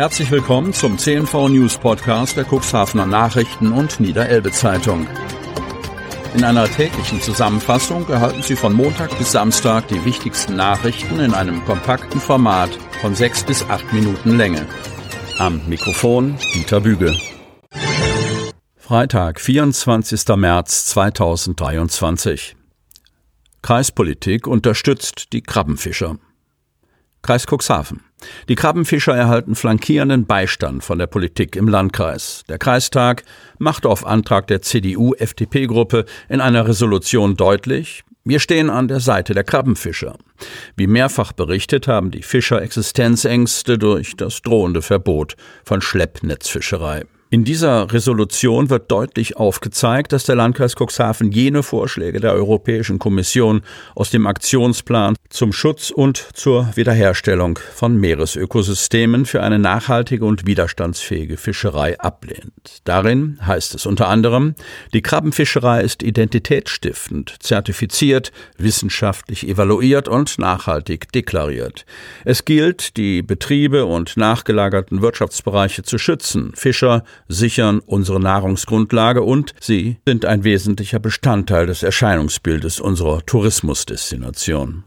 Herzlich willkommen zum CNV News Podcast der Cuxhavener Nachrichten und Niederelbe Zeitung. In einer täglichen Zusammenfassung erhalten Sie von Montag bis Samstag die wichtigsten Nachrichten in einem kompakten Format von sechs bis acht Minuten Länge. Am Mikrofon Dieter Büge. Freitag, 24. März 2023. Kreispolitik unterstützt die Krabbenfischer. Kreis Cuxhaven. Die Krabbenfischer erhalten flankierenden Beistand von der Politik im Landkreis. Der Kreistag machte auf Antrag der CDU-FDP-Gruppe in einer Resolution deutlich, wir stehen an der Seite der Krabbenfischer. Wie mehrfach berichtet, haben die Fischer Existenzängste durch das drohende Verbot von Schleppnetzfischerei. In dieser Resolution wird deutlich aufgezeigt, dass der Landkreis Cuxhaven jene Vorschläge der Europäischen Kommission aus dem Aktionsplan zum Schutz und zur Wiederherstellung von Meeresökosystemen für eine nachhaltige und widerstandsfähige Fischerei ablehnt. Darin heißt es unter anderem, die Krabbenfischerei ist identitätsstiftend, zertifiziert, wissenschaftlich evaluiert und nachhaltig deklariert. Es gilt, die Betriebe und nachgelagerten Wirtschaftsbereiche zu schützen, Fischer, sichern unsere Nahrungsgrundlage und sie sind ein wesentlicher Bestandteil des Erscheinungsbildes unserer Tourismusdestination.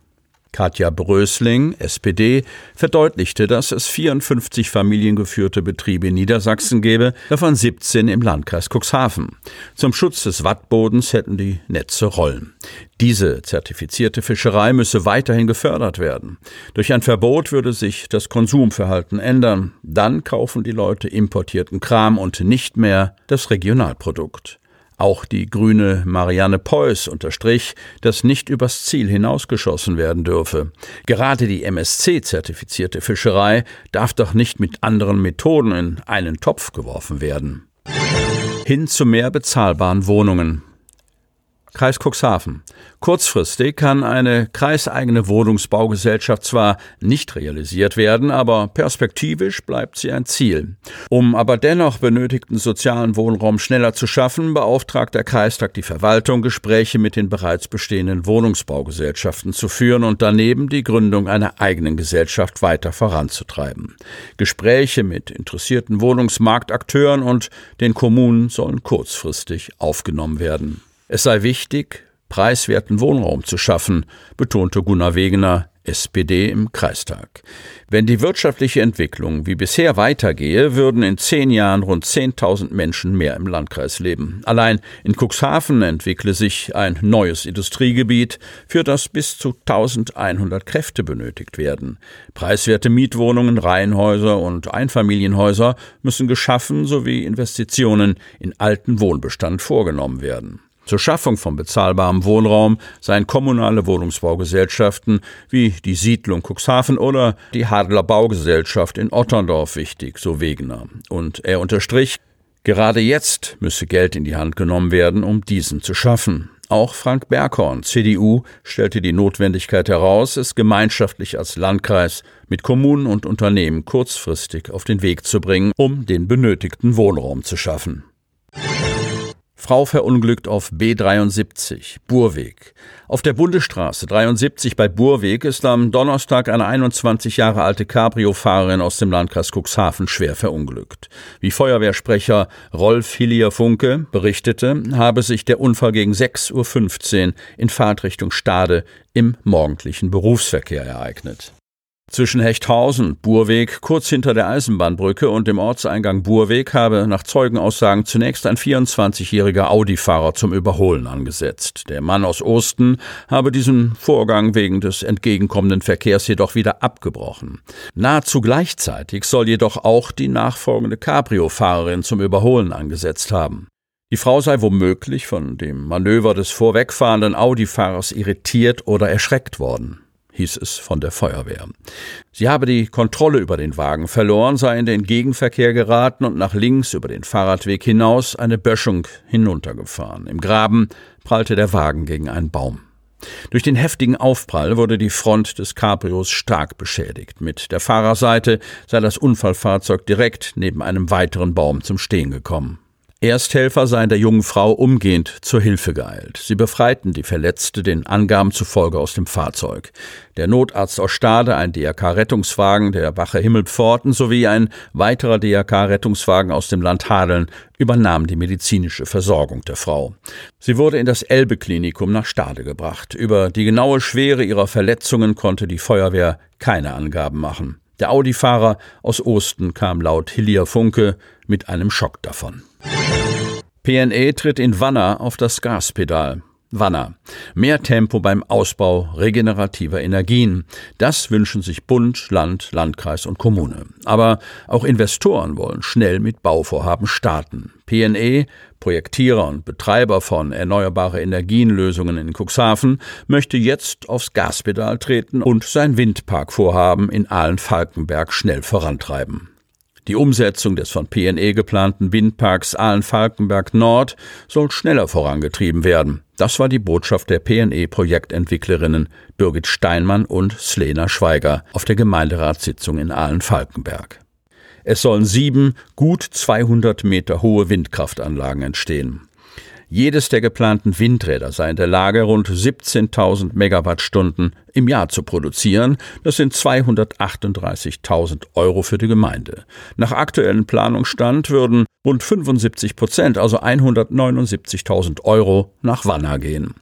Katja Brösling, SPD, verdeutlichte, dass es 54 familiengeführte Betriebe in Niedersachsen gäbe, davon 17 im Landkreis Cuxhaven. Zum Schutz des Wattbodens hätten die Netze Rollen. Diese zertifizierte Fischerei müsse weiterhin gefördert werden. Durch ein Verbot würde sich das Konsumverhalten ändern. Dann kaufen die Leute importierten Kram und nicht mehr das Regionalprodukt. Auch die grüne Marianne Preuß unterstrich, dass nicht übers Ziel hinausgeschossen werden dürfe. Gerade die MSC-zertifizierte Fischerei darf doch nicht mit anderen Methoden in einen Topf geworfen werden. Hin zu mehr bezahlbaren Wohnungen. Kreis Cuxhaven. Kurzfristig kann eine kreiseigene Wohnungsbaugesellschaft zwar nicht realisiert werden, aber perspektivisch bleibt sie ein Ziel. Um aber dennoch benötigten sozialen Wohnraum schneller zu schaffen, beauftragt der Kreistag die Verwaltung, Gespräche mit den bereits bestehenden Wohnungsbaugesellschaften zu führen und daneben die Gründung einer eigenen Gesellschaft weiter voranzutreiben. Gespräche mit interessierten Wohnungsmarktakteuren und den Kommunen sollen kurzfristig aufgenommen werden. Es sei wichtig, preiswerten Wohnraum zu schaffen, betonte Gunnar Wegener, SPD im Kreistag. Wenn die wirtschaftliche Entwicklung wie bisher weitergehe, würden in zehn Jahren rund 10.000 Menschen mehr im Landkreis leben. Allein in Cuxhaven entwickle sich ein neues Industriegebiet, für das bis zu 1100 Kräfte benötigt werden. Preiswerte Mietwohnungen, Reihenhäuser und Einfamilienhäuser müssen geschaffen sowie Investitionen in alten Wohnbestand vorgenommen werden. Zur Schaffung von bezahlbarem Wohnraum seien kommunale Wohnungsbaugesellschaften wie die Siedlung Cuxhaven oder die Hadler Baugesellschaft in Otterndorf wichtig, so Wegener. Und er unterstrich, gerade jetzt müsse Geld in die Hand genommen werden, um diesen zu schaffen. Auch Frank Berghorn, CDU, stellte die Notwendigkeit heraus, es gemeinschaftlich als Landkreis mit Kommunen und Unternehmen kurzfristig auf den Weg zu bringen, um den benötigten Wohnraum zu schaffen. Frau verunglückt auf B73, Burweg. Auf der Bundesstraße 73 bei Burweg ist am Donnerstag eine 21 Jahre alte Cabrio-Fahrerin aus dem Landkreis Cuxhaven schwer verunglückt. Wie Feuerwehrsprecher Rolf Hillier Funke berichtete, habe sich der Unfall gegen 6.15 Uhr in Fahrtrichtung Stade im morgendlichen Berufsverkehr ereignet. Zwischen Hechthausen, Burweg, kurz hinter der Eisenbahnbrücke und dem Ortseingang Burweg habe nach Zeugenaussagen zunächst ein 24-jähriger Audi-Fahrer zum Überholen angesetzt. Der Mann aus Osten habe diesen Vorgang wegen des entgegenkommenden Verkehrs jedoch wieder abgebrochen. Nahezu gleichzeitig soll jedoch auch die nachfolgende Cabrio-Fahrerin zum Überholen angesetzt haben. Die Frau sei womöglich von dem Manöver des vorwegfahrenden Audi-Fahrers irritiert oder erschreckt worden hieß es von der Feuerwehr. Sie habe die Kontrolle über den Wagen verloren, sei in den Gegenverkehr geraten und nach links über den Fahrradweg hinaus eine Böschung hinuntergefahren. Im Graben prallte der Wagen gegen einen Baum. Durch den heftigen Aufprall wurde die Front des Cabrios stark beschädigt. Mit der Fahrerseite sei das Unfallfahrzeug direkt neben einem weiteren Baum zum Stehen gekommen. Ersthelfer seien der jungen Frau umgehend zur Hilfe geeilt. Sie befreiten die Verletzte den Angaben zufolge aus dem Fahrzeug. Der Notarzt aus Stade, ein DRK-Rettungswagen der Wache Himmelpforten sowie ein weiterer DRK-Rettungswagen aus dem Land Hadeln übernahmen die medizinische Versorgung der Frau. Sie wurde in das Elbe-Klinikum nach Stade gebracht. Über die genaue Schwere ihrer Verletzungen konnte die Feuerwehr keine Angaben machen. Der Audi-Fahrer aus Osten kam laut Hillier Funke mit einem Schock davon. PNE tritt in Wanner auf das Gaspedal. Wanner. Mehr Tempo beim Ausbau regenerativer Energien. Das wünschen sich Bund, Land, Landkreis und Kommune. Aber auch Investoren wollen schnell mit Bauvorhaben starten. PNE, Projektierer und Betreiber von erneuerbare Energienlösungen in Cuxhaven, möchte jetzt aufs Gaspedal treten und sein Windparkvorhaben in Ahlen-Falkenberg schnell vorantreiben. Die Umsetzung des von PNE geplanten Windparks Ahlen-Falkenberg Nord soll schneller vorangetrieben werden. Das war die Botschaft der PNE-Projektentwicklerinnen Birgit Steinmann und Slena Schweiger auf der Gemeinderatssitzung in Ahlen-Falkenberg. Es sollen sieben gut 200 Meter hohe Windkraftanlagen entstehen. Jedes der geplanten Windräder sei in der Lage, rund 17.000 Megawattstunden im Jahr zu produzieren. Das sind 238.000 Euro für die Gemeinde. Nach aktuellem Planungsstand würden rund 75 Prozent, also 179.000 Euro, nach Wanner gehen.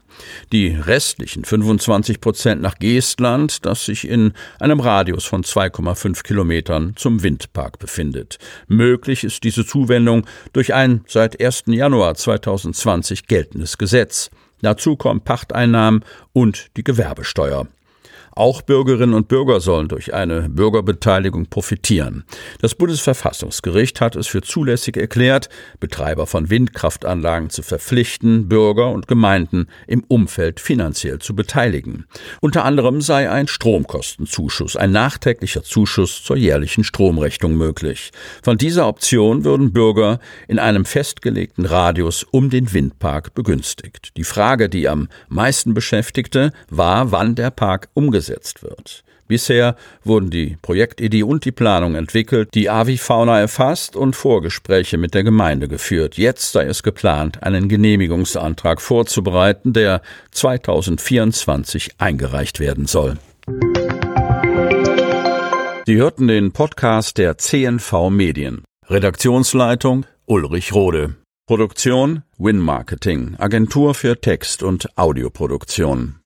Die restlichen 25 Prozent nach Geestland, das sich in einem Radius von 2,5 Kilometern zum Windpark befindet. Möglich ist diese Zuwendung durch ein seit 1. Januar 2020 geltendes Gesetz. Dazu kommen Pachteinnahmen und die Gewerbesteuer. Auch Bürgerinnen und Bürger sollen durch eine Bürgerbeteiligung profitieren. Das Bundesverfassungsgericht hat es für zulässig erklärt, Betreiber von Windkraftanlagen zu verpflichten, Bürger und Gemeinden im Umfeld finanziell zu beteiligen. Unter anderem sei ein Stromkostenzuschuss, ein nachträglicher Zuschuss zur jährlichen Stromrechnung möglich. Von dieser Option würden Bürger in einem festgelegten Radius um den Windpark begünstigt. Die Frage, die am meisten beschäftigte, war, wann der Park umgesetzt umgesetzt wird. Bisher wurden die Projektidee und die Planung entwickelt, die Avifauna erfasst und Vorgespräche mit der Gemeinde geführt. Jetzt sei es geplant, einen Genehmigungsantrag vorzubereiten, der 2024 eingereicht werden soll. Sie hörten den Podcast der CNV Medien. Redaktionsleitung Ulrich Rode. Produktion Win Marketing, Agentur für Text- und Audioproduktion.